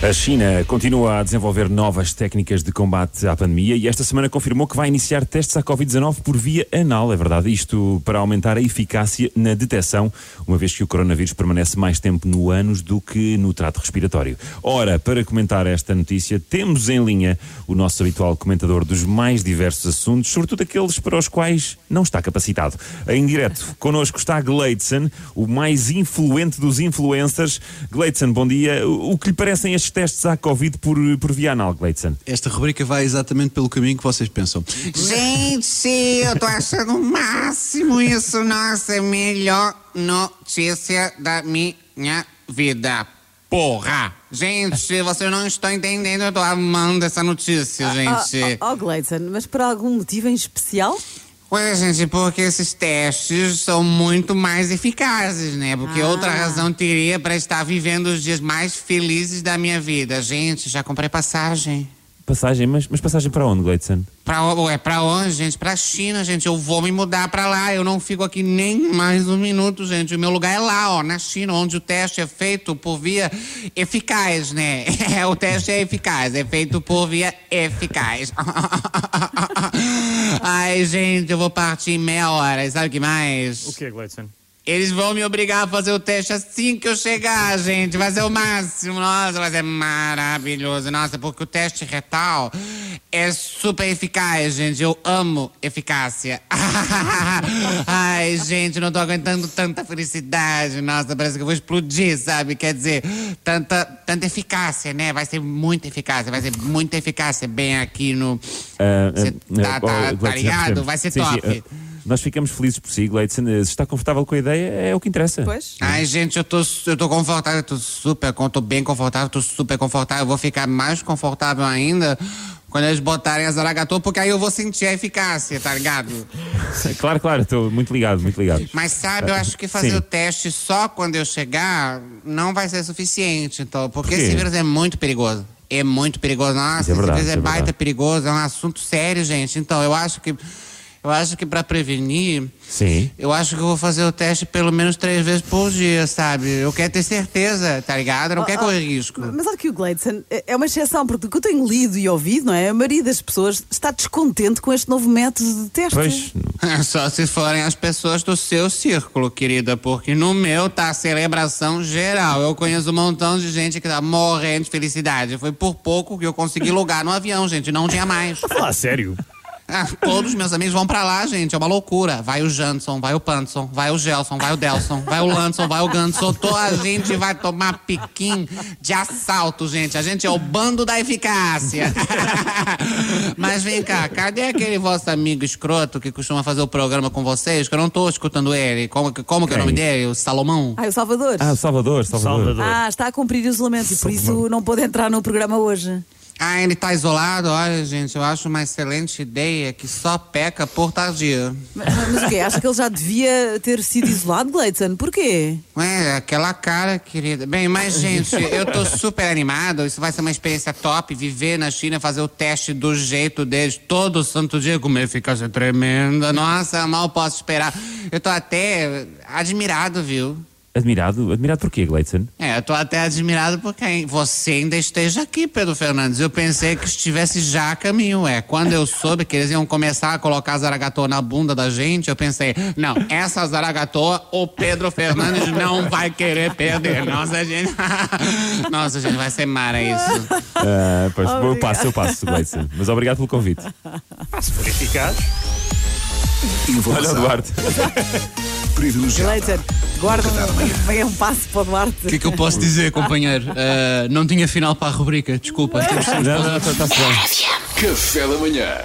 A China continua a desenvolver novas técnicas de combate à pandemia e esta semana confirmou que vai iniciar testes à Covid-19 por via anal, é verdade. Isto para aumentar a eficácia na detecção, uma vez que o coronavírus permanece mais tempo no ânus do que no trato respiratório. Ora, para comentar esta notícia, temos em linha o nosso habitual comentador dos mais diversos assuntos, sobretudo aqueles para os quais não está capacitado. Em direto, connosco está Gleidson, o mais influente dos influencers. Gleidson, bom dia. O que lhe parecem estes testes à Covid por, por via anal, Gleidson? Esta rubrica vai exatamente pelo caminho que vocês pensam. Gente, eu tô achando o máximo isso. Nossa, é a melhor notícia da minha vida. Porra! Gente, vocês não estão entendendo. Eu tô amando essa notícia, gente. Ó, oh, Gleidson, mas por algum motivo em especial? Ué, gente, porque esses testes são muito mais eficazes, né? Porque Ah. outra razão teria para estar vivendo os dias mais felizes da minha vida. Gente, já comprei passagem. Passagem, mas, mas passagem para onde, Gleidson? Pra, ué, pra onde, gente? Pra China, gente. Eu vou me mudar pra lá. Eu não fico aqui nem mais um minuto, gente. O meu lugar é lá, ó, na China, onde o teste é feito por via eficaz, né? o teste é eficaz, é feito por via eficaz. Ai, gente, eu vou partir em meia hora. Sabe o que mais? O que, Gleidson? Eles vão me obrigar a fazer o teste assim que eu chegar, gente. Vai ser o máximo. Nossa, vai ser maravilhoso. Nossa, porque o teste retal é super eficaz, gente. Eu amo eficácia. Ai, gente, não tô aguentando tanta felicidade. Nossa, parece que eu vou explodir, sabe? Quer dizer, tanta, tanta eficácia, né? Vai ser muita eficácia. Vai ser muita eficácia bem aqui no. Cê ah, tá- ah, tá- tá ligado? Vai ser Sim, sim, top. Nós ficamos felizes por si, Gleidson. Se está confortável com a ideia, é o que interessa. Pois. Ai, gente, eu tô, eu tô confortável, eu tô super, tô bem confortável, tô super confortável. Eu vou ficar mais confortável ainda quando eles botarem as aragatô, porque aí eu vou sentir a eficácia, tá ligado? Claro, claro, estou muito ligado, muito ligado. Mas sabe, eu acho que fazer Sim. o teste só quando eu chegar não vai ser suficiente, então, porque Por esse vírus é muito perigoso. É muito perigoso. Nossa, é verdade, esse vírus é, é baita verdade. perigoso, é um assunto sério, gente. Então, eu acho que. Eu acho que pra prevenir, Sim. eu acho que eu vou fazer o teste pelo menos três vezes por dia, sabe? Eu quero ter certeza, tá ligado? Eu não quero correr risco. Mas olha que o Gleidson é é uma exceção, porque o que eu tenho lido e ouvido, não é? A maioria das pessoas está descontente com este novo método de teste. Pois, Só se forem as pessoas do seu círculo, querida, porque no meu tá celebração geral. Eu conheço um montão de gente que tá morrendo de felicidade. Foi por pouco que eu consegui lugar no avião, gente. Não tinha mais. falar sério. Ah, todos meus amigos vão pra lá, gente. É uma loucura. Vai o Janson, vai o Panson, vai o Gelson, vai o Delson, vai o Lanson, vai o Ganson. Toda a gente vai tomar piquim de assalto, gente. A gente é o bando da eficácia. Mas vem cá, cadê aquele vosso amigo escroto que costuma fazer o programa com vocês? Que eu não tô escutando ele. Como, que- como que é o nome dele? O Salomão? Ah, o Salvador. Ah, o Salvador, Salvador. Ah, está a cumprir isolamento e por isso não pôde entrar no programa hoje. Ah, ele tá isolado? Olha, gente, eu acho uma excelente ideia que só peca por tardia. Mas, mas o quê? Acha que ele já devia ter sido isolado, Gleidson? Porquê? Ué, aquela cara, querida. Bem, mas, gente, eu tô super animado. Isso vai ser uma experiência top. Viver na China, fazer o teste do jeito deles todo santo dia, com uma eficácia tremenda. Nossa, mal posso esperar. Eu tô até admirado, viu? Admirado? Admirado por quê, Gleidson? É, eu tô até admirado porque você ainda esteja aqui, Pedro Fernandes. Eu pensei que estivesse já a caminho, é. Quando eu soube que eles iam começar a colocar zaragatô na bunda da gente, eu pensei, não, essa zaragatô, o Pedro Fernandes não vai querer perder. Nossa, gente. Nossa, gente, vai ser mara isso. Ah, pois, eu passo, eu passo, Gleidson. Mas obrigado pelo convite. Informação Olha o Duarte. Guarda um, venha um passo para o Duarte. O que é que eu posso dizer, companheiro? Ah, não tinha final para a rubrica, desculpa. Temos- Não, não, está-se bem. Café da manhã.